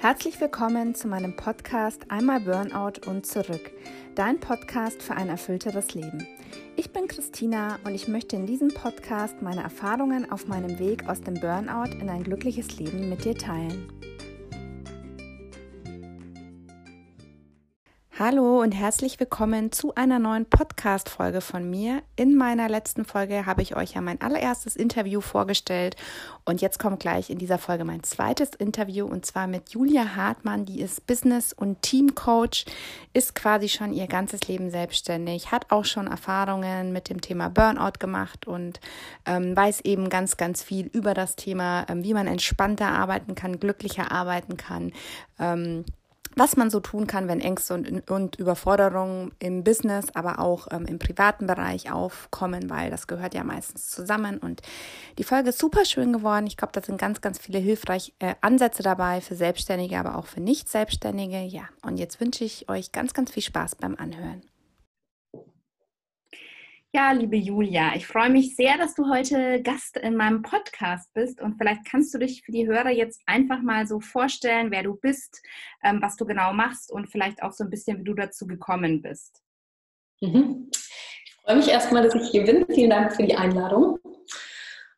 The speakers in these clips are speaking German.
Herzlich willkommen zu meinem Podcast Einmal Burnout und zurück, dein Podcast für ein erfüllteres Leben. Ich bin Christina und ich möchte in diesem Podcast meine Erfahrungen auf meinem Weg aus dem Burnout in ein glückliches Leben mit dir teilen. Hallo und herzlich willkommen zu einer neuen Podcast-Folge von mir. In meiner letzten Folge habe ich euch ja mein allererstes Interview vorgestellt und jetzt kommt gleich in dieser Folge mein zweites Interview und zwar mit Julia Hartmann, die ist Business- und Teamcoach, ist quasi schon ihr ganzes Leben selbstständig, hat auch schon Erfahrungen mit dem Thema Burnout gemacht und ähm, weiß eben ganz, ganz viel über das Thema, ähm, wie man entspannter arbeiten kann, glücklicher arbeiten kann. Ähm, was man so tun kann, wenn Ängste und, und Überforderungen im Business, aber auch ähm, im privaten Bereich aufkommen, weil das gehört ja meistens zusammen. Und die Folge ist super schön geworden. Ich glaube, da sind ganz, ganz viele hilfreiche äh, Ansätze dabei für Selbstständige, aber auch für Nicht-Selbstständige. Ja, und jetzt wünsche ich euch ganz, ganz viel Spaß beim Anhören. Ja, liebe Julia, ich freue mich sehr, dass du heute Gast in meinem Podcast bist und vielleicht kannst du dich für die Hörer jetzt einfach mal so vorstellen, wer du bist, ähm, was du genau machst und vielleicht auch so ein bisschen, wie du dazu gekommen bist. Mhm. Ich freue mich erstmal, dass ich hier bin. Vielen Dank für die Einladung.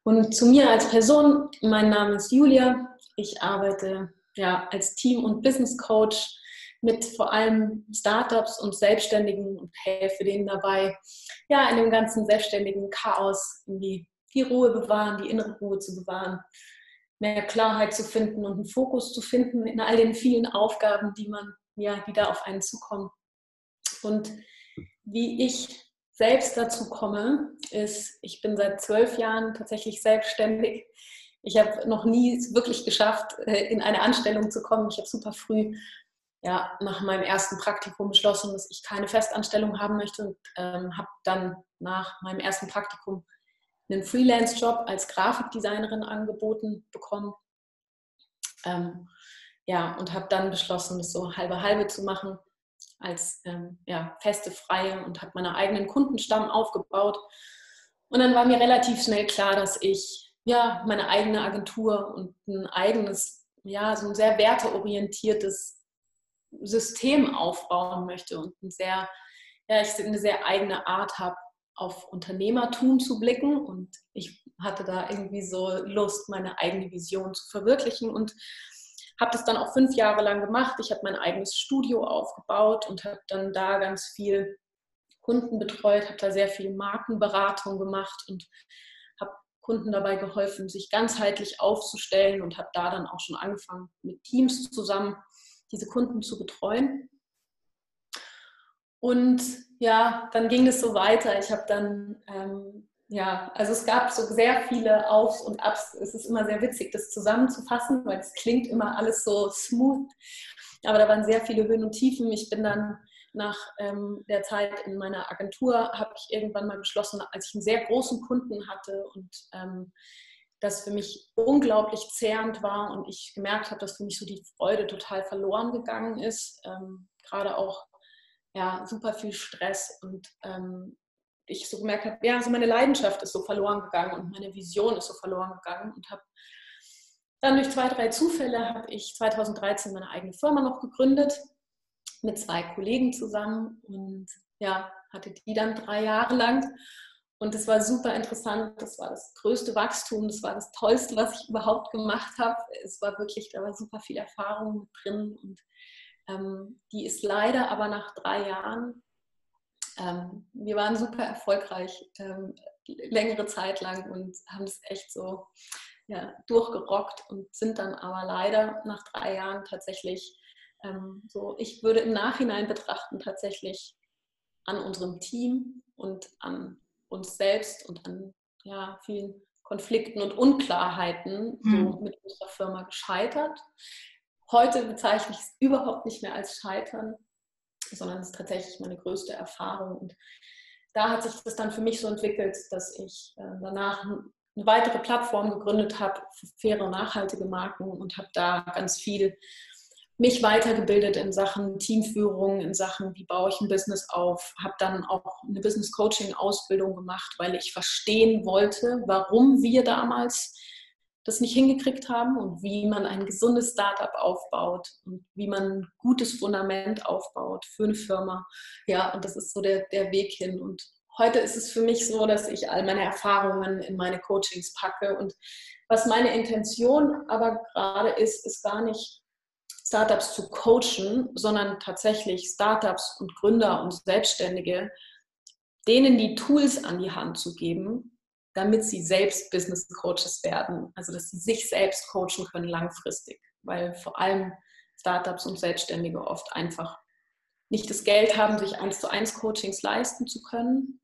Und zu mir als Person, mein Name ist Julia. Ich arbeite ja als Team- und Business Coach mit vor allem Startups und Selbstständigen und helfe denen dabei, ja, in dem ganzen selbstständigen Chaos irgendwie die Ruhe bewahren, die innere Ruhe zu bewahren, mehr Klarheit zu finden und einen Fokus zu finden in all den vielen Aufgaben, die man, ja, die da auf einen zukommen. Und wie ich selbst dazu komme, ist, ich bin seit zwölf Jahren tatsächlich selbstständig. Ich habe noch nie wirklich geschafft, äh, in eine Anstellung zu kommen. Ich habe super früh ja, nach meinem ersten Praktikum beschlossen, dass ich keine Festanstellung haben möchte und ähm, habe dann nach meinem ersten Praktikum einen Freelance-Job als Grafikdesignerin angeboten bekommen. Ähm, ja, und habe dann beschlossen, das so halbe halbe zu machen als ähm, ja, feste Freie und habe meinen eigenen Kundenstamm aufgebaut. Und dann war mir relativ schnell klar, dass ich ja meine eigene Agentur und ein eigenes, ja, so ein sehr werteorientiertes System aufbauen möchte und ein sehr, ja, ich eine sehr eigene Art habe, auf Unternehmertum zu blicken. Und ich hatte da irgendwie so Lust, meine eigene Vision zu verwirklichen und habe das dann auch fünf Jahre lang gemacht. Ich habe mein eigenes Studio aufgebaut und habe dann da ganz viel Kunden betreut, habe da sehr viel Markenberatung gemacht und habe Kunden dabei geholfen, sich ganzheitlich aufzustellen und habe da dann auch schon angefangen, mit Teams zusammen diese Kunden zu betreuen. Und ja, dann ging es so weiter. Ich habe dann, ähm, ja, also es gab so sehr viele Aufs und Abs. Es ist immer sehr witzig, das zusammenzufassen, weil es klingt immer alles so smooth. Aber da waren sehr viele Höhen und Tiefen. Ich bin dann nach ähm, der Zeit in meiner Agentur, habe ich irgendwann mal beschlossen, als ich einen sehr großen Kunden hatte und ähm, das für mich unglaublich zehrend war und ich gemerkt habe, dass für mich so die Freude total verloren gegangen ist. Ähm, gerade auch ja, super viel Stress und ähm, ich so gemerkt habe, ja, also meine Leidenschaft ist so verloren gegangen und meine Vision ist so verloren gegangen und habe dann durch zwei, drei Zufälle habe ich 2013 meine eigene Firma noch gegründet mit zwei Kollegen zusammen und ja, hatte die dann drei Jahre lang und es war super interessant. Das war das größte Wachstum. Das war das Tollste, was ich überhaupt gemacht habe. Es war wirklich, da war super viel Erfahrung mit drin. Und ähm, die ist leider aber nach drei Jahren, ähm, wir waren super erfolgreich ähm, längere Zeit lang und haben es echt so ja, durchgerockt und sind dann aber leider nach drei Jahren tatsächlich ähm, so, ich würde im Nachhinein betrachten, tatsächlich an unserem Team und an uns selbst und an ja, vielen Konflikten und Unklarheiten mhm. so mit unserer Firma gescheitert. Heute bezeichne ich es überhaupt nicht mehr als Scheitern, sondern es ist tatsächlich meine größte Erfahrung. Und da hat sich das dann für mich so entwickelt, dass ich äh, danach eine weitere Plattform gegründet habe für faire, nachhaltige Marken und habe da ganz viel mich weitergebildet in Sachen Teamführung, in Sachen, wie baue ich ein Business auf, habe dann auch eine Business Coaching Ausbildung gemacht, weil ich verstehen wollte, warum wir damals das nicht hingekriegt haben und wie man ein gesundes Startup aufbaut und wie man ein gutes Fundament aufbaut für eine Firma. Ja, und das ist so der, der Weg hin. Und heute ist es für mich so, dass ich all meine Erfahrungen in meine Coachings packe. Und was meine Intention aber gerade ist, ist gar nicht Startups zu coachen, sondern tatsächlich Startups und Gründer und Selbstständige, denen die Tools an die Hand zu geben, damit sie selbst Business Coaches werden. Also dass sie sich selbst coachen können langfristig, weil vor allem Startups und Selbstständige oft einfach nicht das Geld haben, sich eins zu eins Coachings leisten zu können,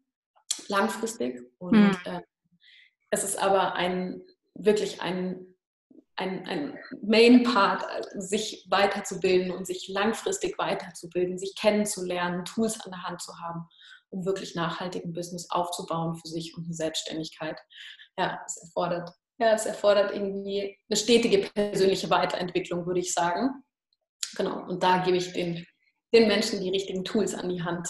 langfristig. Und hm. äh, es ist aber ein wirklich ein, ein, ein Main Part, sich weiterzubilden und sich langfristig weiterzubilden, sich kennenzulernen, Tools an der Hand zu haben um wirklich nachhaltigen Business aufzubauen für sich und eine Selbstständigkeit. Ja, es erfordert, ja, es erfordert irgendwie eine stetige persönliche Weiterentwicklung, würde ich sagen. Genau, und da gebe ich den, den Menschen die richtigen Tools an die Hand.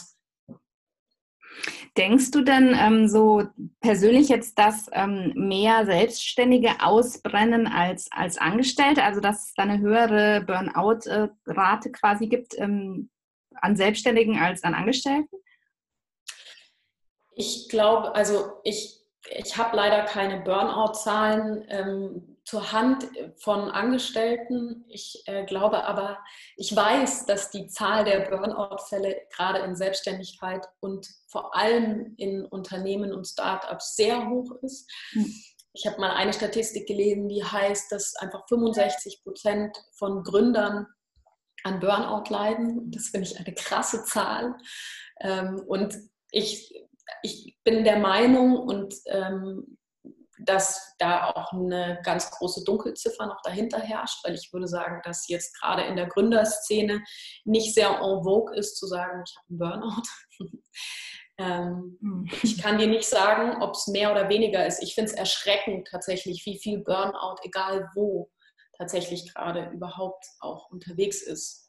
Denkst du denn ähm, so persönlich jetzt, dass ähm, mehr Selbstständige ausbrennen als, als Angestellte? Also dass es da eine höhere Burnout-Rate quasi gibt ähm, an Selbstständigen als an Angestellten? Ich glaube, also ich, ich habe leider keine Burnout-Zahlen ähm, zur Hand von Angestellten. Ich äh, glaube aber, ich weiß, dass die Zahl der Burnout-Fälle gerade in Selbstständigkeit und vor allem in Unternehmen und Startups sehr hoch ist. Hm. Ich habe mal eine Statistik gelesen, die heißt, dass einfach 65 Prozent von Gründern an Burnout leiden. Das finde ich eine krasse Zahl. Ähm, und ich ich bin der Meinung und ähm, dass da auch eine ganz große Dunkelziffer noch dahinter herrscht, weil ich würde sagen, dass jetzt gerade in der Gründerszene nicht sehr en vogue ist zu sagen, ich habe einen Burnout. ähm, hm. ich kann dir nicht sagen, ob es mehr oder weniger ist. Ich finde es erschreckend tatsächlich, wie viel Burnout, egal wo, tatsächlich gerade überhaupt auch unterwegs ist.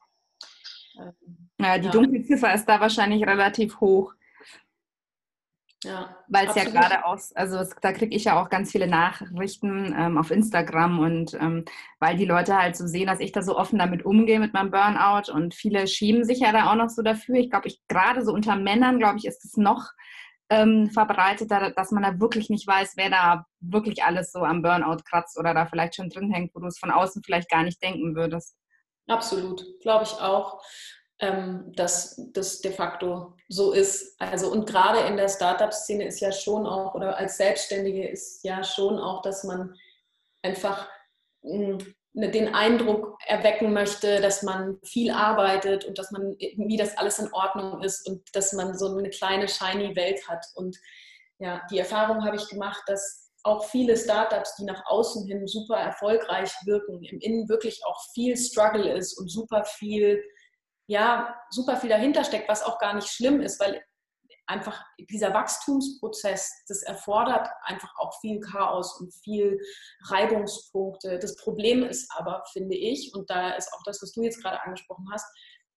Ähm, ja, die ja. Dunkelziffer ist da wahrscheinlich relativ hoch. Ja, Weil es ja gerade aus, also es, da kriege ich ja auch ganz viele Nachrichten ähm, auf Instagram und ähm, weil die Leute halt so sehen, dass ich da so offen damit umgehe mit meinem Burnout und viele schieben sich ja da auch noch so dafür. Ich glaube, ich gerade so unter Männern, glaube ich, ist es noch ähm, verbreiteter, dass man da wirklich nicht weiß, wer da wirklich alles so am Burnout kratzt oder da vielleicht schon drin hängt, wo du es von außen vielleicht gar nicht denken würdest. Absolut, glaube ich auch ähm, dass das de facto so ist. Also und gerade in der Startup-Szene ist ja schon auch, oder als Selbstständige ist ja schon auch, dass man einfach mh, hm, ne, den Eindruck erwecken möchte, dass man viel arbeitet und dass man wie das alles in Ordnung ist und dass man so eine kleine shiny Welt hat. Und ja, die Erfahrung habe ich gemacht, dass auch viele Startups, die nach außen hin super erfolgreich wirken, im Innen wirklich auch viel Struggle ist und super viel ja, super viel dahinter steckt, was auch gar nicht schlimm ist, weil einfach dieser Wachstumsprozess, das erfordert einfach auch viel Chaos und viel Reibungspunkte. Das Problem ist aber, finde ich, und da ist auch das, was du jetzt gerade angesprochen hast,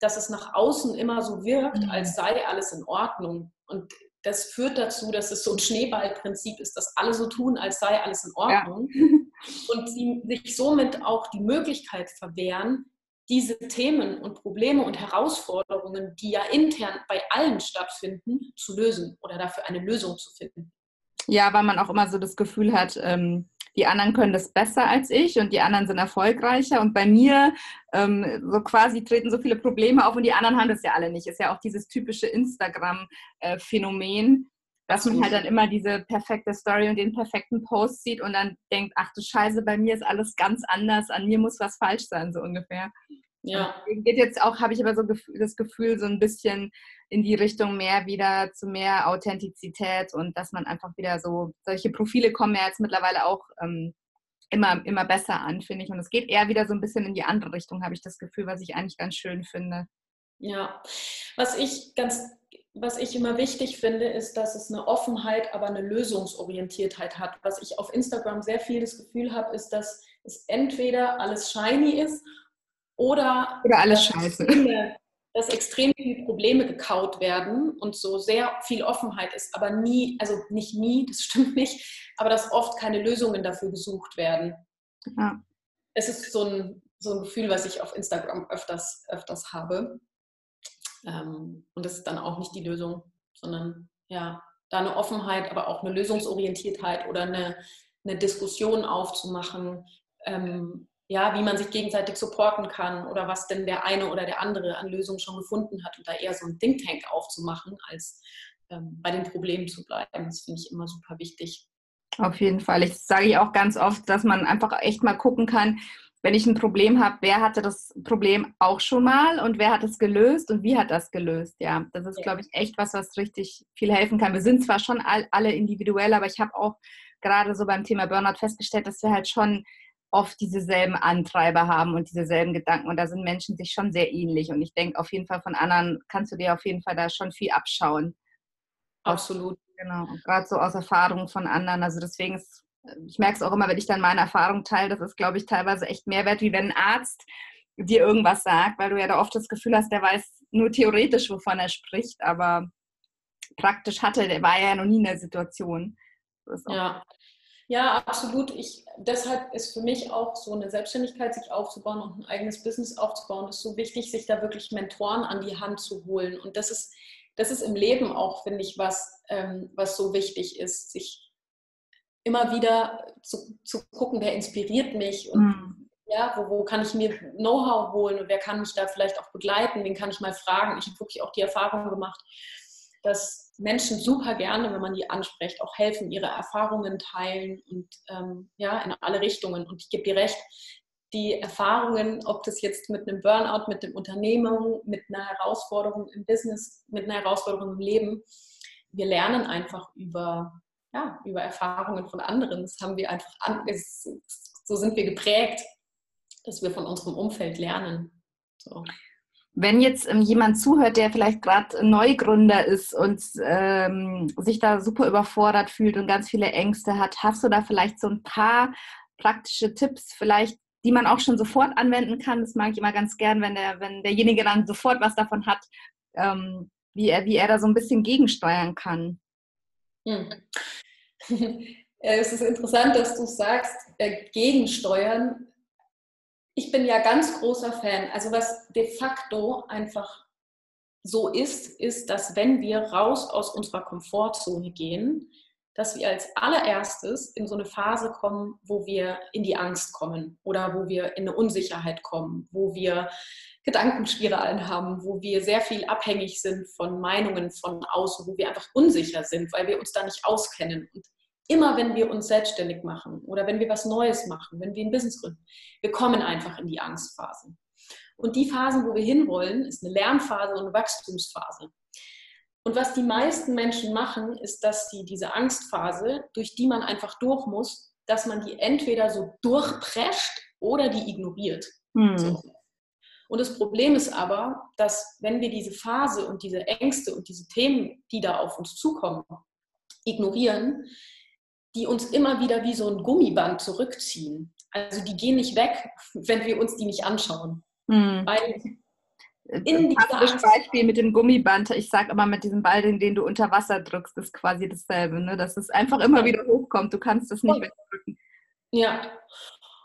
dass es nach außen immer so wirkt, mhm. als sei alles in Ordnung. Und das führt dazu, dass es so ein Schneeballprinzip ist, dass alle so tun, als sei alles in Ordnung. Ja. Und sie sich somit auch die Möglichkeit verwehren, diese Themen und Probleme und Herausforderungen, die ja intern bei allen stattfinden, zu lösen oder dafür eine Lösung zu finden. Ja, weil man auch immer so das Gefühl hat, ähm, die anderen können das besser als ich und die anderen sind erfolgreicher. Und bei mir ähm, so quasi treten so viele Probleme auf und die anderen haben das ja alle nicht. Ist ja auch dieses typische Instagram-Phänomen, dass man halt dann immer diese perfekte Story und den perfekten Post sieht und dann denkt, ach du Scheiße, bei mir ist alles ganz anders, an mir muss was falsch sein, so ungefähr. Ja. geht jetzt auch, habe ich aber so das Gefühl, so ein bisschen in die Richtung mehr wieder zu mehr Authentizität und dass man einfach wieder so, solche Profile kommen ja jetzt mittlerweile auch ähm, immer, immer besser an, finde ich. Und es geht eher wieder so ein bisschen in die andere Richtung, habe ich das Gefühl, was ich eigentlich ganz schön finde. Ja, was ich ganz was ich immer wichtig finde, ist, dass es eine Offenheit, aber eine Lösungsorientiertheit hat. Was ich auf Instagram sehr viel das Gefühl habe, ist, dass es entweder alles shiny ist oder, oder alles scheiße. Extreme, dass extrem viele Probleme gekaut werden und so sehr viel Offenheit ist, aber nie, also nicht nie, das stimmt nicht, aber dass oft keine Lösungen dafür gesucht werden. Ja. Es ist so ein, so ein Gefühl, was ich auf Instagram öfters, öfters habe. Ähm, und das ist dann auch nicht die Lösung, sondern ja, da eine Offenheit, aber auch eine Lösungsorientiertheit oder eine, eine Diskussion aufzumachen, ähm, ja, wie man sich gegenseitig supporten kann oder was denn der eine oder der andere an Lösungen schon gefunden hat und da eher so ein Think Tank aufzumachen, als ähm, bei den Problemen zu bleiben. Das finde ich immer super wichtig. Auf jeden Fall. Ich sage ich auch ganz oft, dass man einfach echt mal gucken kann, wenn ich ein Problem habe, wer hatte das Problem auch schon mal und wer hat es gelöst und wie hat das gelöst? Ja, das ist, ja. glaube ich, echt was, was richtig viel helfen kann. Wir sind zwar schon all, alle individuell, aber ich habe auch gerade so beim Thema Burnout festgestellt, dass wir halt schon oft dieselben Antreiber haben und dieselben Gedanken. Und da sind Menschen sich schon sehr ähnlich. Und ich denke, auf jeden Fall von anderen kannst du dir auf jeden Fall da schon viel abschauen. Absolut. Genau, gerade so aus Erfahrungen von anderen. Also deswegen ist, ich merke es auch immer, wenn ich dann meine Erfahrung teile, das ist, glaube ich, teilweise echt mehr wert, wie wenn ein Arzt dir irgendwas sagt, weil du ja da oft das Gefühl hast, der weiß nur theoretisch, wovon er spricht, aber praktisch hatte, der war ja noch nie in der Situation. ja. Ja, absolut. Ich, deshalb ist für mich auch so eine Selbstständigkeit, sich aufzubauen und ein eigenes Business aufzubauen, ist so wichtig, sich da wirklich Mentoren an die Hand zu holen. Und das ist, das ist im Leben auch, finde ich, was, ähm, was so wichtig ist, sich immer wieder zu, zu gucken, wer inspiriert mich und mhm. ja, wo, wo kann ich mir Know-how holen und wer kann mich da vielleicht auch begleiten, wen kann ich mal fragen. Ich habe wirklich auch die Erfahrung gemacht, dass Menschen super gerne, wenn man die anspricht, auch helfen, ihre Erfahrungen teilen und ähm, ja, in alle Richtungen. Und ich gebe dir recht, die Erfahrungen, ob das jetzt mit einem Burnout, mit dem Unternehmen, mit einer Herausforderung im Business, mit einer Herausforderung im Leben, wir lernen einfach über, ja, über Erfahrungen von anderen. Das haben wir einfach, an, so sind wir geprägt, dass wir von unserem Umfeld lernen. So. Wenn jetzt ähm, jemand zuhört, der vielleicht gerade Neugründer ist und ähm, sich da super überfordert fühlt und ganz viele Ängste hat, hast du da vielleicht so ein paar praktische Tipps, vielleicht, die man auch schon sofort anwenden kann? Das mag ich immer ganz gern, wenn, der, wenn derjenige dann sofort was davon hat, ähm, wie, er, wie er da so ein bisschen gegensteuern kann. Hm. es ist interessant, dass du sagst, äh, gegensteuern ich bin ja ganz großer Fan. Also was de facto einfach so ist, ist, dass wenn wir raus aus unserer Komfortzone gehen, dass wir als allererstes in so eine Phase kommen, wo wir in die Angst kommen oder wo wir in eine Unsicherheit kommen, wo wir Gedankenspiralen haben, wo wir sehr viel abhängig sind von Meinungen von außen, wo wir einfach unsicher sind, weil wir uns da nicht auskennen. Und immer wenn wir uns selbstständig machen oder wenn wir was Neues machen, wenn wir ein Business gründen, wir kommen einfach in die Angstphasen. Und die Phasen, wo wir hinwollen, ist eine Lernphase und eine Wachstumsphase. Und was die meisten Menschen machen, ist, dass sie diese Angstphase, durch die man einfach durch muss, dass man die entweder so durchprescht oder die ignoriert. Hm. So. Und das Problem ist aber, dass wenn wir diese Phase und diese Ängste und diese Themen, die da auf uns zukommen, ignorieren, die uns immer wieder wie so ein Gummiband zurückziehen. Also die gehen nicht weg, wenn wir uns die nicht anschauen. Hm. Weil in dieser Beispiel mit dem Gummiband, ich sage immer mit diesem Ball, den, den du unter Wasser drückst, ist quasi dasselbe, ne? dass es einfach immer wieder hochkommt. Du kannst es nicht wegdrücken. Ja,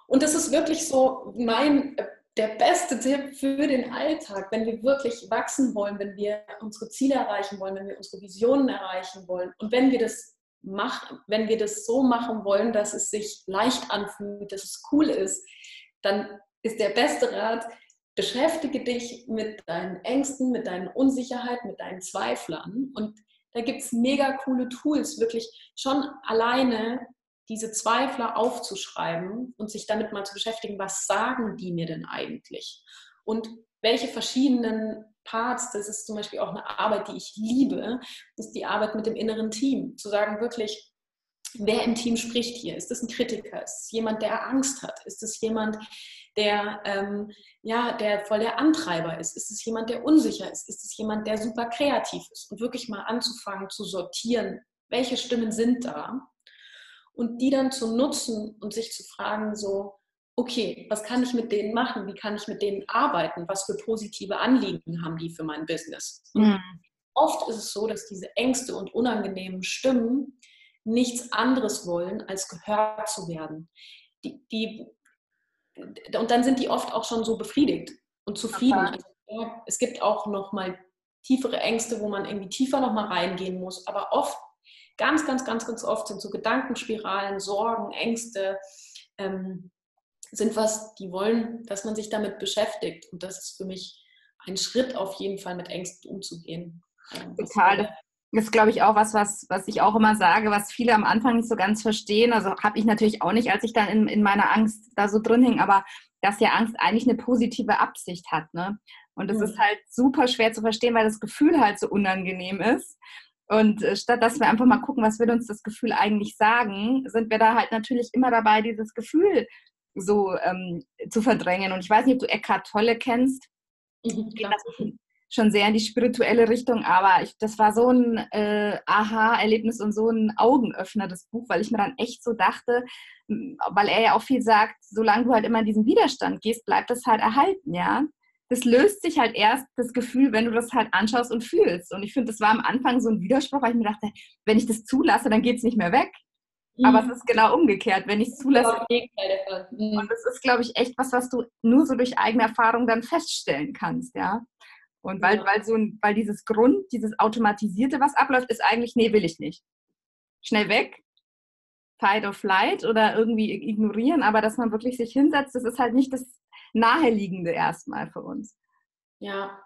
und das ist wirklich so mein, der beste Tipp für den Alltag, wenn wir wirklich wachsen wollen, wenn wir unsere Ziele erreichen wollen, wenn wir unsere Visionen erreichen wollen und wenn wir das mach, wenn wir das so machen wollen, dass es sich leicht anfühlt, dass es cool ist, dann ist der beste Rat, beschäftige dich mit deinen Ängsten, mit deinen Unsicherheiten, mit deinen Zweiflern. Und da gibt es mega coole Tools, wirklich schon alleine diese Zweifler aufzuschreiben und sich damit mal zu beschäftigen, was sagen die mir denn eigentlich? Und welche verschiedenen Parts, das ist zum Beispiel auch eine Arbeit, die ich liebe, ist die Arbeit mit dem inneren Team. Zu sagen wirklich, wer im Team spricht hier? Ist es ein Kritiker? Ist es jemand, der Angst hat? Ist es jemand, der, ähm, ja, der voll der Antreiber ist? Ist es jemand, der unsicher ist? Ist es jemand, der super kreativ ist? Und wirklich mal anzufangen zu sortieren, welche Stimmen sind da? Und die dann zu nutzen und sich zu fragen, so, okay, was kann ich mit denen machen? Wie kann ich mit denen arbeiten? Was für positive Anliegen haben die für mein Business? Mhm. Oft ist es so, dass diese Ängste und unangenehmen Stimmen nichts anderes wollen, als gehört zu werden. Die, die und dann sind die oft auch schon so befriedigt und zufrieden. Also, ja, es gibt auch noch mal tiefere Ängste, wo man irgendwie tiefer noch mal reingehen muss. Aber oft, ganz, ganz, ganz, ganz oft sind so Gedankenspiralen, Sorgen, Ängste, ähm, sind was, die wollen, dass man sich damit beschäftigt. Und das ist für mich ein Schritt auf jeden Fall, mit Ängsten umzugehen. Ähm, Total. Das ist, glaube ich, auch was, was, was ich auch immer sage, was viele am Anfang nicht so ganz verstehen. Also habe ich natürlich auch nicht, als ich dann in, in meiner Angst da so drin hing, aber dass ja Angst eigentlich eine positive Absicht hat. Ne? Und das mhm. ist halt super schwer zu verstehen, weil das Gefühl halt so unangenehm ist. Und äh, statt dass wir einfach mal gucken, was will uns das Gefühl eigentlich sagen, sind wir da halt natürlich immer dabei, dieses Gefühl so ähm, zu verdrängen. Und ich weiß nicht, ob du Eckhart Tolle kennst. Mhm, schon sehr in die spirituelle Richtung, aber ich, das war so ein äh, Aha-Erlebnis und so ein Augenöffner, das Buch, weil ich mir dann echt so dachte, weil er ja auch viel sagt, solange du halt immer in diesen Widerstand gehst, bleibt das halt erhalten, ja. Das löst sich halt erst das Gefühl, wenn du das halt anschaust und fühlst. Und ich finde, das war am Anfang so ein Widerspruch, weil ich mir dachte, wenn ich das zulasse, dann geht es nicht mehr weg. Mhm. Aber es ist genau umgekehrt, wenn ich es zulasse. Mhm. Und das ist, glaube ich, echt was, was du nur so durch eigene Erfahrung dann feststellen kannst, ja. Und weil, ja. weil, so ein, weil dieses Grund, dieses Automatisierte, was abläuft, ist eigentlich, nee, will ich nicht. Schnell weg, Fight or Flight oder irgendwie ignorieren, aber dass man wirklich sich hinsetzt, das ist halt nicht das Naheliegende erstmal für uns. Ja,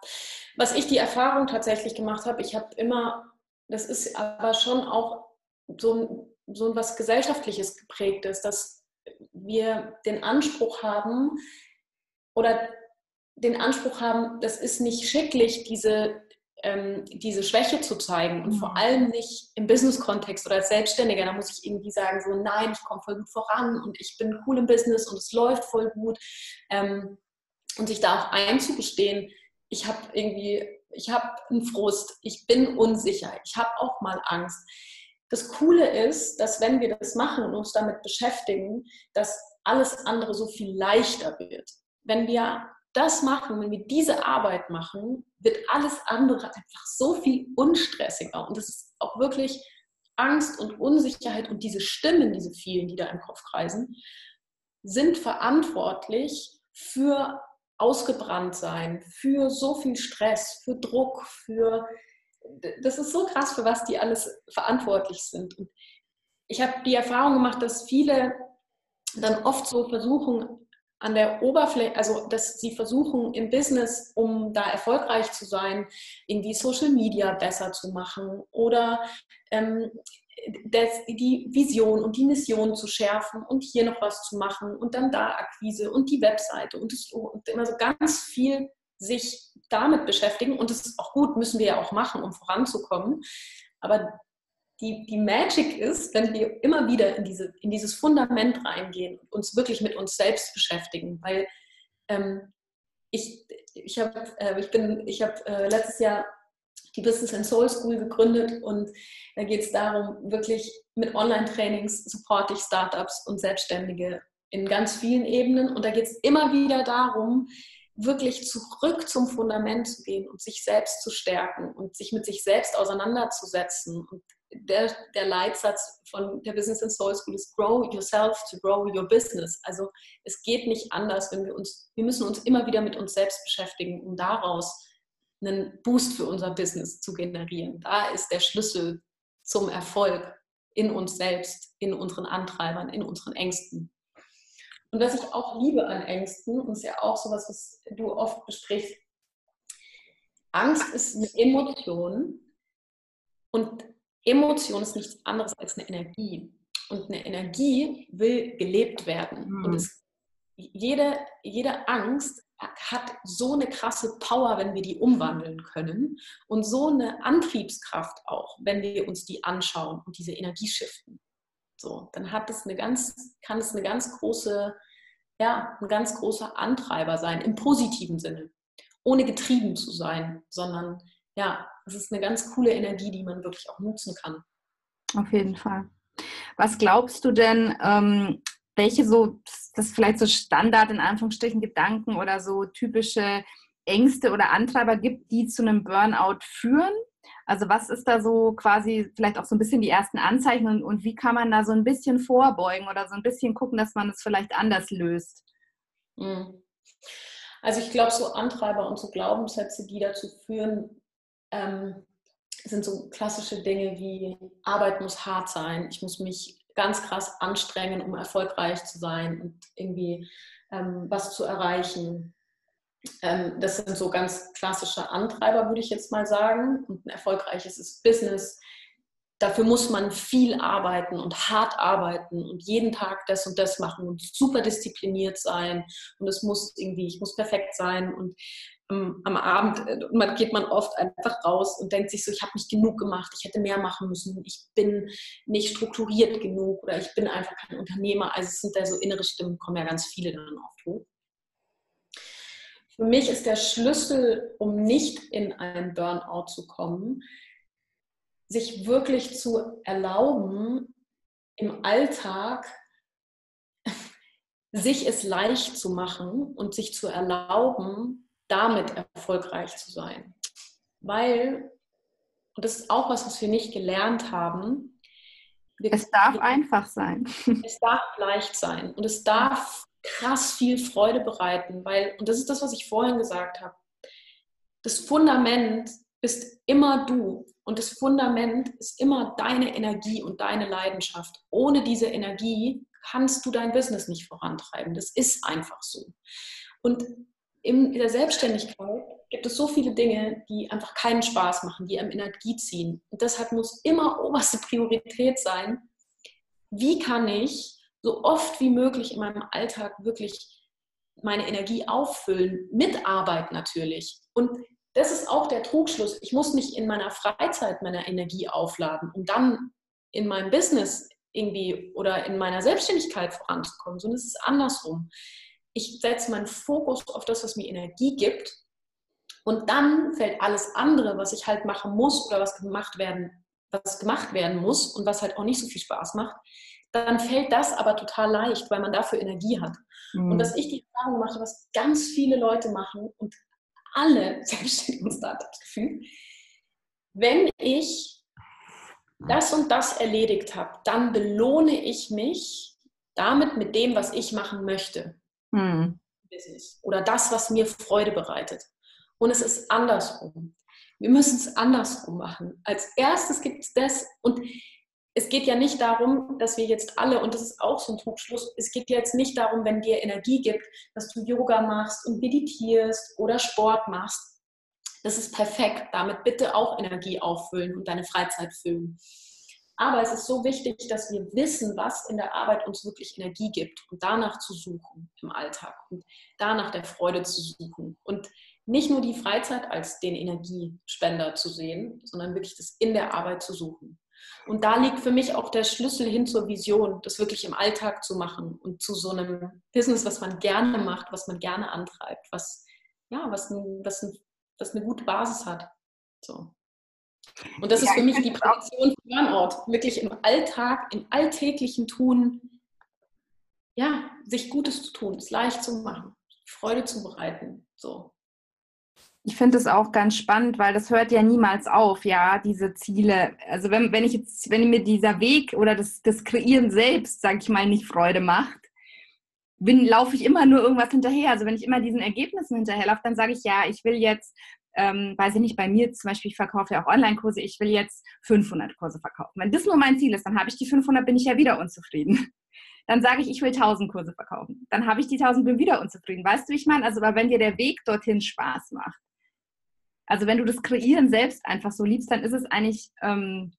was ich die Erfahrung tatsächlich gemacht habe, ich habe immer, das ist aber schon auch so, so was Gesellschaftliches geprägtes, dass wir den Anspruch haben oder den Anspruch haben, das ist nicht schicklich, diese, ähm, diese Schwäche zu zeigen und vor mhm. allem nicht im Business-Kontext oder als Selbstständiger, da muss ich irgendwie sagen, so nein, ich komme voll gut voran und ich bin cool im Business und es läuft voll gut ähm, und sich da auch einzugestehen, ich habe irgendwie, ich habe einen Frust, ich bin unsicher, ich habe auch mal Angst. Das Coole ist, dass wenn wir das machen und uns damit beschäftigen, dass alles andere so viel leichter wird. Wenn wir das machen, wenn wir diese Arbeit machen, wird alles andere einfach so viel unstressiger. Und das ist auch wirklich Angst und Unsicherheit und diese Stimmen, diese vielen, die da im Kopf kreisen, sind verantwortlich für Ausgebranntsein, für so viel Stress, für Druck, für das ist so krass, für was die alles verantwortlich sind. Und ich habe die Erfahrung gemacht, dass viele dann oft so versuchen, an der Oberfläche, also dass sie versuchen im Business, um da erfolgreich zu sein, irgendwie Social Media besser zu machen oder ähm, das, die Vision und die Mission zu schärfen und hier noch was zu machen und dann da Akquise und die Webseite und, das, und immer so ganz viel sich damit beschäftigen und das ist auch gut, müssen wir ja auch machen, um voranzukommen. Aber die, die Magic ist, wenn wir immer wieder in, diese, in dieses Fundament reingehen und uns wirklich mit uns selbst beschäftigen. Weil ähm, ich, ich, hab, äh, ich, habe äh, letztes Jahr die Business and Soul School gegründet und da geht es darum, wirklich mit Online-Trainings supporte ich Startups und Selbstständige in ganz vielen Ebenen und da geht es immer wieder darum, wirklich zurück zum Fundament zu gehen und sich selbst zu stärken und sich mit sich selbst auseinanderzusetzen und der, der Leitsatz von der Business and Soul School ist Grow yourself to grow your business. Also es geht nicht anders, wenn wir uns, wir müssen uns immer wieder mit uns selbst beschäftigen, um daraus einen Boost für unser Business zu generieren. Da ist der Schlüssel zum Erfolg in uns selbst, in unseren Antreibern, in unseren Ängsten. Und was ich auch liebe an Ängsten, und ist ja auch sowas, was du oft besprichst, Angst ist eine Emotion und Emotion ist nichts anderes als eine Energie. Und eine Energie will gelebt werden. Mhm. Und es, jede, jede Angst hat so eine krasse Power, wenn wir die umwandeln können. Und so eine Antriebskraft auch, wenn wir uns die anschauen und diese Energie shiften. So, dann hat es eine ganz, kann es eine ganz große, ja, ein ganz großer Antreiber sein, im positiven Sinne. Ohne getrieben zu sein, sondern ja, das ist eine ganz coole Energie, die man wirklich auch nutzen kann. Auf jeden Fall. Was glaubst du denn, ähm, welche so, das vielleicht so Standard in Anführungsstrichen Gedanken oder so typische Ängste oder Antreiber gibt, die zu einem Burnout führen? Also was ist da so quasi vielleicht auch so ein bisschen die ersten Anzeichen und, und wie kann man da so ein bisschen vorbeugen oder so ein bisschen gucken, dass man es vielleicht anders löst? Mhm. Also ich glaube, so Antreiber und so Glaubenssätze, die dazu führen, ähm, sind so klassische Dinge wie Arbeit muss hart sein, ich muss mich ganz krass anstrengen, um erfolgreich zu sein und irgendwie ähm, was zu erreichen. Ähm, das sind so ganz klassische Antreiber, würde ich jetzt mal sagen. Und ein erfolgreiches Business. Dafür muss man viel arbeiten und hart arbeiten und jeden Tag das und das machen und super diszipliniert sein. Und es muss irgendwie, ich muss perfekt sein. Und am Abend äh, man, geht man oft einfach raus und denkt sich so, ich habe nicht genug gemacht, ich hätte mehr machen müssen, ich bin nicht strukturiert genug oder ich bin einfach kein Unternehmer. Also es sind da so innere Stimmen, kommen ja ganz viele dann oft hoch. Für mich ist der Schlüssel, um nicht in einen Burnout zu kommen, sich wirklich zu erlauben, im Alltag sich es leicht zu machen und sich zu erlauben, damit erfolgreich zu sein. Weil, und das ist auch was, was wir nicht gelernt haben, es darf einfach sein. Es darf leicht sein und es darf krass viel Freude bereiten, weil, und das ist das, was ich vorhin gesagt habe, das Fundament bist immer du und das Fundament ist immer deine Energie und deine Leidenschaft. Ohne diese Energie kannst du dein Business nicht vorantreiben. Das ist einfach so. Und in der Selbstständigkeit gibt es so viele Dinge, die einfach keinen Spaß machen, die einem Energie ziehen. Und deshalb muss immer oberste Priorität sein, wie kann ich so oft wie möglich in meinem Alltag wirklich meine Energie auffüllen, mit Arbeit natürlich. Und das ist auch der Trugschluss. Ich muss mich in meiner Freizeit meiner Energie aufladen, um dann in meinem Business irgendwie oder in meiner Selbstständigkeit voranzukommen, sondern es ist andersrum. Ich setze meinen Fokus auf das, was mir Energie gibt und dann fällt alles andere, was ich halt machen muss oder was gemacht werden, was gemacht werden muss und was halt auch nicht so viel Spaß macht, dann fällt das aber total leicht, weil man dafür Energie hat. Mhm. Und dass ich die Erfahrung mache, was ganz viele Leute machen und alle selbstständigen Startups gefühlt, wenn ich das und das erledigt habe, dann belohne ich mich damit mit dem, was ich machen möchte. Mhm. Oder das, was mir Freude bereitet. Und es ist andersrum. Wir müssen es andersrum machen. Als erstes gibt es das und es geht ja nicht darum, dass wir jetzt alle, und das ist auch so ein Trugschluss, es geht jetzt nicht darum, wenn dir Energie gibt, dass du Yoga machst und meditierst oder Sport machst. Das ist perfekt. Damit bitte auch Energie auffüllen und deine Freizeit füllen. Aber es ist so wichtig, dass wir wissen, was in der Arbeit uns wirklich Energie gibt und danach zu suchen im Alltag und danach der Freude zu suchen und nicht nur die Freizeit als den Energiespender zu sehen, sondern wirklich das in der Arbeit zu suchen. Und da liegt für mich auch der Schlüssel hin zur Vision, das wirklich im Alltag zu machen und zu so einem Business, was man gerne macht, was man gerne antreibt, was, ja, was, ein, was, ein, was eine gute Basis hat. So. Und das ja, ist für mich die Prävention von Burnout. Wirklich im Alltag, im alltäglichen Tun, ja, sich Gutes zu tun, es leicht zu machen, Freude zu bereiten. So ich finde es auch ganz spannend, weil das hört ja niemals auf, ja, diese Ziele. Also wenn, wenn ich jetzt, wenn mir dieser Weg oder das, das Kreieren selbst, sage ich mal, nicht Freude macht, bin, laufe ich immer nur irgendwas hinterher. Also wenn ich immer diesen Ergebnissen hinterherlaufe, dann sage ich, ja, ich will jetzt, ähm, weiß ich nicht, bei mir zum Beispiel, ich verkaufe ja auch Online-Kurse, ich will jetzt 500 Kurse verkaufen. Wenn das nur mein Ziel ist, dann habe ich die 500, bin ich ja wieder unzufrieden. Dann sage ich, ich will 1000 Kurse verkaufen. Dann habe ich die 1000, bin wieder unzufrieden. Weißt du, wie ich meine? Also, aber wenn dir der Weg dorthin Spaß macht, also wenn du das Kreieren selbst einfach so liebst, dann ist es eigentlich ähm,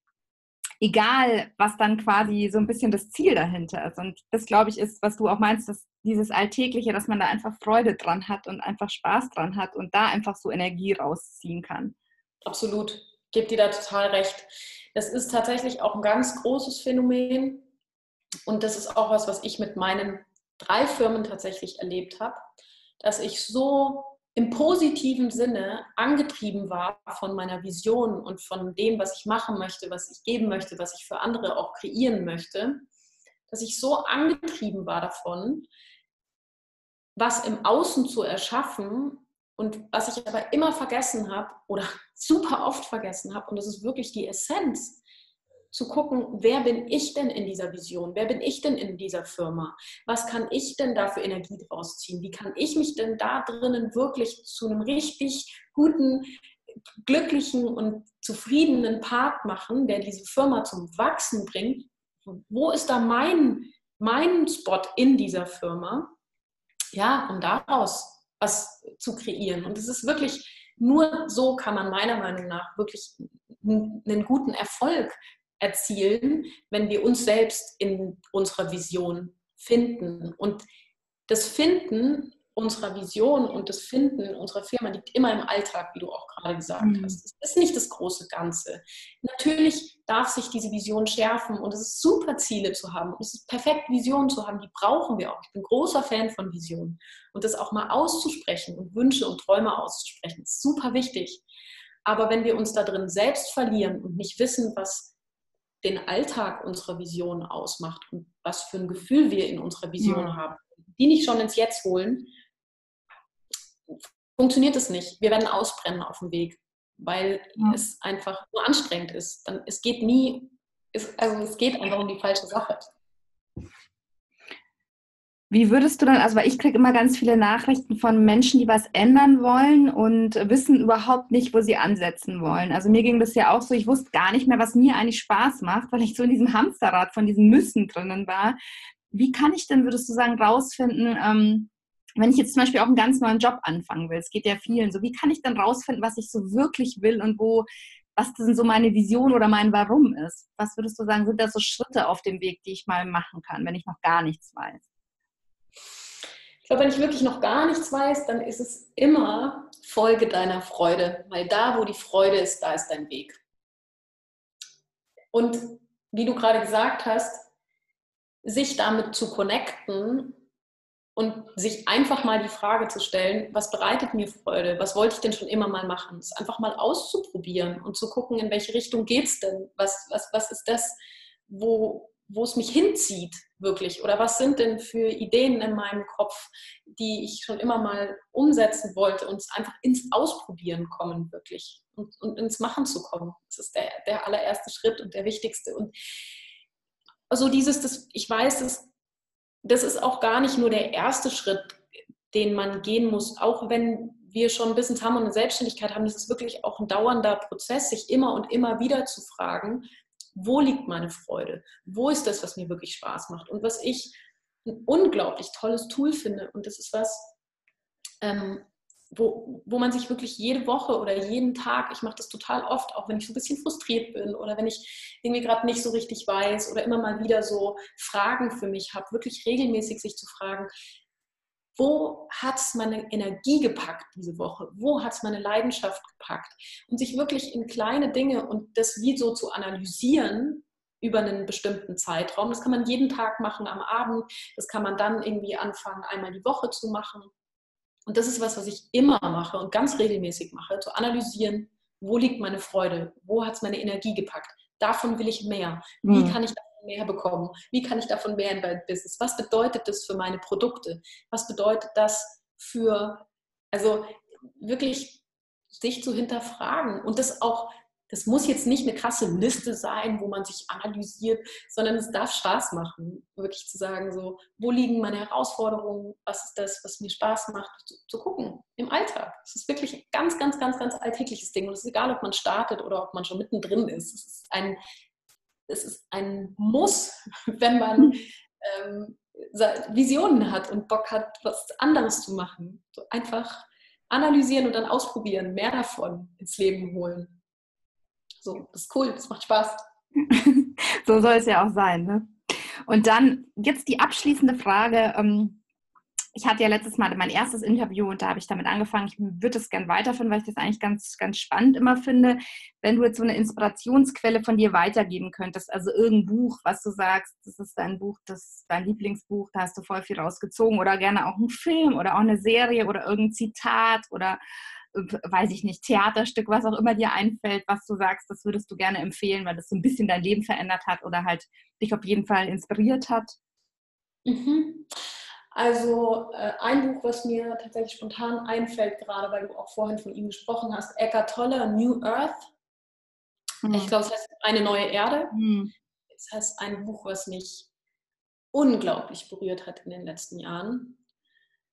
egal, was dann quasi so ein bisschen das Ziel dahinter ist. Und das, glaube ich, ist, was du auch meinst, dass dieses Alltägliche, dass man da einfach Freude dran hat und einfach Spaß dran hat und da einfach so Energie rausziehen kann. Absolut. Gebe dir da total recht. Das ist tatsächlich auch ein ganz großes Phänomen. Und das ist auch was, was ich mit meinen drei Firmen tatsächlich erlebt habe, dass ich so im positiven Sinne angetrieben war von meiner Vision und von dem, was ich machen möchte, was ich geben möchte, was ich für andere auch kreieren möchte, dass ich so angetrieben war davon, was im Außen zu erschaffen und was ich aber immer vergessen habe oder super oft vergessen habe, und das ist wirklich die Essenz, zu gucken, wer bin ich denn in dieser Vision? Wer bin ich denn in dieser Firma? Was kann ich denn da für Energie draus ziehen? Wie kann ich mich denn da drinnen wirklich zu einem richtig guten, glücklichen und zufriedenen Part machen, der diese Firma zum Wachsen bringt? Wo ist da mein, mein Spot in dieser Firma? Ja, um daraus was zu kreieren. Und es ist wirklich, nur so kann man meiner Meinung nach wirklich einen guten Erfolg erzielen, wenn wir uns selbst in unserer Vision finden. Und das Finden unserer Vision und das Finden unserer Firma liegt immer im Alltag, wie du auch gerade gesagt mhm. hast. Es ist nicht das große Ganze. Natürlich darf sich diese Vision schärfen und es ist super, Ziele zu haben. Und es ist perfekt, Visionen zu haben. Die brauchen wir auch. Ich bin großer Fan von Visionen. Und das auch mal auszusprechen und Wünsche und Träume auszusprechen, ist super wichtig. Aber wenn wir uns da drin selbst verlieren und nicht wissen, was den Alltag unserer Vision ausmacht und was für ein Gefühl wir in unserer Vision ja. haben, die nicht schon ins Jetzt holen, funktioniert es nicht. Wir werden ausbrennen auf dem Weg, weil ja. es einfach nur anstrengend ist. Dann, es geht nie, es, also es geht einfach um die falsche Sache. Wie würdest du dann, also weil ich kriege immer ganz viele Nachrichten von Menschen, die was ändern wollen und wissen überhaupt nicht, wo sie ansetzen wollen. Also mir ging das ja auch so, ich wusste gar nicht mehr, was mir eigentlich Spaß macht, weil ich so in diesem Hamsterrad von diesen Müssen drinnen war. Wie kann ich denn, würdest du sagen, rausfinden, ähm, wenn ich jetzt zum Beispiel auch einen ganz neuen Job anfangen will, es geht ja vielen so, wie kann ich dann rausfinden, was ich so wirklich will und wo, was denn so meine Vision oder mein Warum ist? Was würdest du sagen, sind da so Schritte auf dem Weg, die ich mal machen kann, wenn ich noch gar nichts weiß? Glaube, wenn ich wirklich noch gar nichts weiß, dann ist es immer Folge deiner Freude, weil da, wo die Freude ist, da ist dein Weg. Und wie du gerade gesagt hast, sich damit zu connecten und sich einfach mal die Frage zu stellen, was bereitet mir Freude? Was wollte ich denn schon immer mal machen? Es einfach mal auszuprobieren und zu gucken, in welche Richtung geht es denn? Was, was, was ist das, wo, wo es mich hinzieht, wirklich? Oder was sind denn für Ideen in meinem Kopf, die ich schon immer mal umsetzen wollte und einfach ins Ausprobieren kommen, wirklich und, und ins Machen zu kommen? Das ist der, der allererste Schritt und der wichtigste. Und also dieses, das, ich weiß, das, das ist auch gar nicht nur der erste Schritt, den man gehen muss, auch wenn wir schon ein bisschen haben und eine Selbstständigkeit haben, das ist wirklich auch ein dauernder Prozess, sich immer und immer wieder zu fragen, wo liegt meine Freude? Wo ist das, was mir wirklich Spaß macht? Und was ich ein unglaublich tolles Tool finde, und das ist was, ähm, wo, wo man sich wirklich jede Woche oder jeden Tag, ich mache das total oft, auch wenn ich so ein bisschen frustriert bin oder wenn ich irgendwie gerade nicht so richtig weiß oder immer mal wieder so Fragen für mich habe, wirklich regelmäßig sich zu fragen, wo hat es meine Energie gepackt diese Woche? Wo hat es meine Leidenschaft gepackt? Und sich wirklich in kleine Dinge und das wie so zu analysieren über einen bestimmten Zeitraum. Das kann man jeden Tag machen am Abend. Das kann man dann irgendwie anfangen, einmal die Woche zu machen. Und das ist was, was ich immer mache und ganz regelmäßig mache, zu analysieren, wo liegt meine Freude? Wo hat es meine Energie gepackt? Davon will ich mehr. Wie mhm. kann ich mehr bekommen? Wie kann ich davon mehr in mein Business? Was bedeutet das für meine Produkte? Was bedeutet das für, also wirklich sich zu hinterfragen und das auch, das muss jetzt nicht eine krasse Liste sein, wo man sich analysiert, sondern es darf Spaß machen, wirklich zu sagen, so, wo liegen meine Herausforderungen? Was ist das, was mir Spaß macht, zu, zu gucken im Alltag? Es ist wirklich ein ganz, ganz, ganz, ganz alltägliches Ding und es ist egal, ob man startet oder ob man schon mittendrin ist. Es ist ein es ist ein Muss, wenn man ähm, Visionen hat und Bock hat, was anderes zu machen. So einfach analysieren und dann ausprobieren, mehr davon ins Leben holen. So, das ist cool, das macht Spaß. so soll es ja auch sein. Ne? Und dann jetzt die abschließende Frage. Ähm, ich hatte ja letztes Mal mein erstes Interview und da habe ich damit angefangen. Ich würde es gerne weiterführen, weil ich das eigentlich ganz, ganz spannend immer finde. Wenn du jetzt so eine Inspirationsquelle von dir weitergeben könntest, also irgendein Buch, was du sagst, das ist dein Buch, das ist dein Lieblingsbuch, da hast du voll viel rausgezogen oder gerne auch ein Film oder auch eine Serie oder irgendein Zitat oder äh, weiß ich nicht, Theaterstück, was auch immer dir einfällt, was du sagst, das würdest du gerne empfehlen, weil das so ein bisschen dein Leben verändert hat oder halt dich auf jeden Fall inspiriert hat? Mhm. Also äh, ein Buch, was mir tatsächlich spontan einfällt, gerade weil du auch vorhin von ihm gesprochen hast, Eckhart Tolle, New Earth. Mhm. Ich glaube, es heißt Eine neue Erde. Mhm. Es heißt ein Buch, was mich unglaublich berührt hat in den letzten Jahren.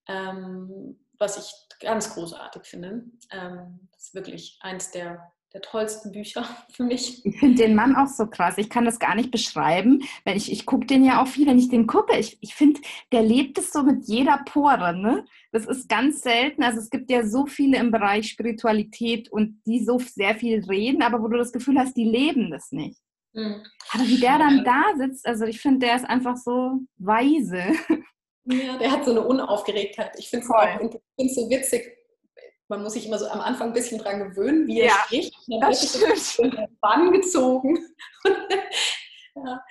Ähm, was ich ganz großartig finde. Ähm, das ist wirklich eins der der tollsten Bücher für mich. Ich finde den Mann auch so krass. Ich kann das gar nicht beschreiben, weil ich, ich gucke den ja auch viel, wenn ich den gucke. Ich, ich finde, der lebt es so mit jeder Pore. Ne? Das ist ganz selten. Also es gibt ja so viele im Bereich Spiritualität und die so sehr viel reden, aber wo du das Gefühl hast, die leben das nicht. Mhm. Aber wie der dann da sitzt, also ich finde, der ist einfach so weise. Ja, der hat so eine Unaufgeregtheit. Ich finde es so witzig, man muss sich immer so am Anfang ein bisschen dran gewöhnen, wie er ja, spricht. Und dann das wird so Bann gezogen. ja.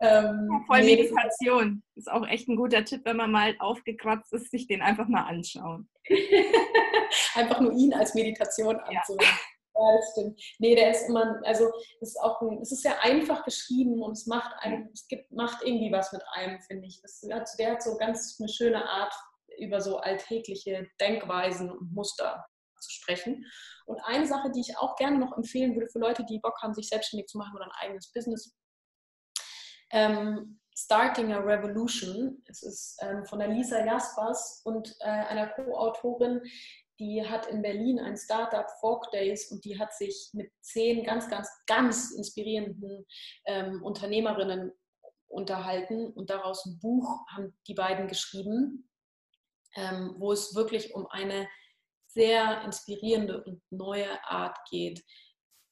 Ähm, ja, voll nee, Meditation. Ist auch echt ein guter Tipp, wenn man mal aufgekratzt ist, sich den einfach mal anschauen. einfach nur ihn als Meditation anzuhören. Ja. Ja, das stimmt. Nee, der ist immer, also es ist auch ein, es ist sehr einfach geschrieben und es macht einem, es gibt, macht irgendwie was mit einem, finde ich. Das hat, der hat so ganz eine schöne Art, über so alltägliche Denkweisen und Muster zu sprechen. Und eine Sache, die ich auch gerne noch empfehlen würde für Leute, die Bock haben, sich selbstständig zu machen oder ein eigenes Business, ähm, Starting a Revolution. Es ist ähm, von der Lisa Jaspers und äh, einer Co-Autorin, die hat in Berlin ein Startup Fork Days und die hat sich mit zehn ganz, ganz, ganz inspirierenden ähm, Unternehmerinnen unterhalten und daraus ein Buch haben die beiden geschrieben ähm, wo es wirklich um eine sehr inspirierende und neue Art geht,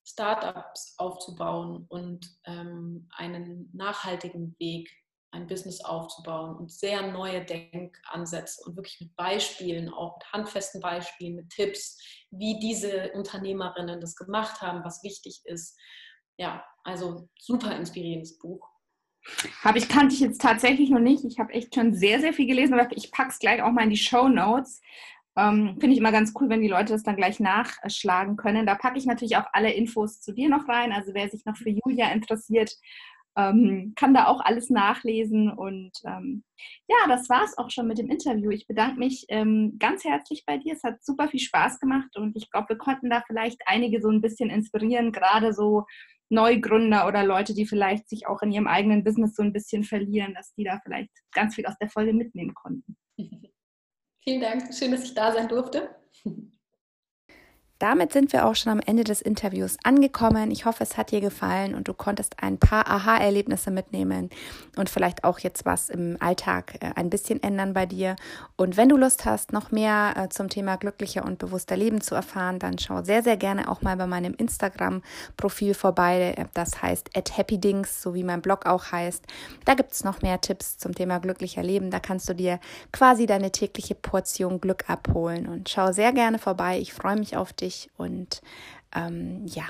Startups aufzubauen und ähm, einen nachhaltigen Weg, ein Business aufzubauen und sehr neue Denkansätze und wirklich mit Beispielen, auch mit handfesten Beispielen, mit Tipps, wie diese Unternehmerinnen das gemacht haben, was wichtig ist. Ja, also super inspirierendes Buch. Habe ich, kannte ich jetzt tatsächlich noch nicht. Ich habe echt schon sehr, sehr viel gelesen, aber ich packe es gleich auch mal in die Show Notes. Ähm, Finde ich immer ganz cool, wenn die Leute das dann gleich nachschlagen können. Da packe ich natürlich auch alle Infos zu dir noch rein. Also wer sich noch für Julia interessiert, ähm, kann da auch alles nachlesen. Und ähm, ja, das war es auch schon mit dem Interview. Ich bedanke mich ähm, ganz herzlich bei dir. Es hat super viel Spaß gemacht und ich glaube, wir konnten da vielleicht einige so ein bisschen inspirieren, gerade so Neugründer oder Leute, die vielleicht sich auch in ihrem eigenen Business so ein bisschen verlieren, dass die da vielleicht ganz viel aus der Folge mitnehmen konnten. Vielen Dank, schön, dass ich da sein durfte. Damit sind wir auch schon am Ende des Interviews angekommen. Ich hoffe, es hat dir gefallen und du konntest ein paar Aha-Erlebnisse mitnehmen und vielleicht auch jetzt was im Alltag äh, ein bisschen ändern bei dir. Und wenn du Lust hast, noch mehr äh, zum Thema glücklicher und bewusster Leben zu erfahren, dann schau sehr, sehr gerne auch mal bei meinem Instagram-Profil vorbei. Äh, das heißt at happydings, so wie mein Blog auch heißt. Da gibt es noch mehr Tipps zum Thema glücklicher Leben. Da kannst du dir quasi deine tägliche Portion Glück abholen. Und schau sehr gerne vorbei. Ich freue mich auf dich dich und ähm, ja.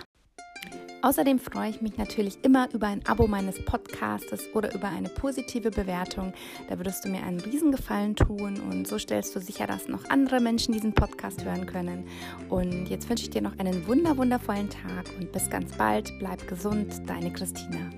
Außerdem freue ich mich natürlich immer über ein Abo meines Podcastes oder über eine positive Bewertung. Da würdest du mir einen Riesengefallen tun und so stellst du sicher, dass noch andere Menschen diesen Podcast hören können. Und jetzt wünsche ich dir noch einen wunder wundervollen Tag und bis ganz bald. Bleib gesund, deine Christina.